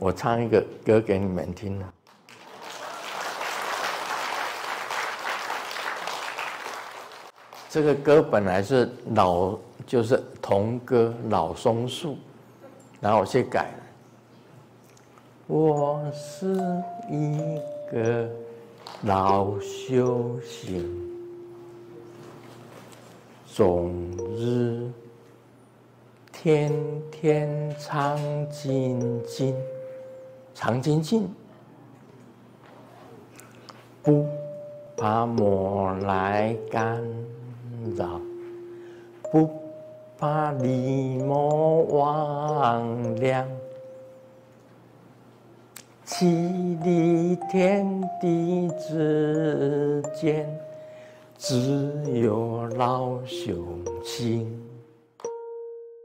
我唱一个歌给你们听啊。这个歌本来是老，就是童歌《老松树》，然后我去改了。我是一个老修行，终日天天唱精进，唱精进，不怕魔来干。扰，不怕离魔魍魉，其离天地之间，只有老雄心。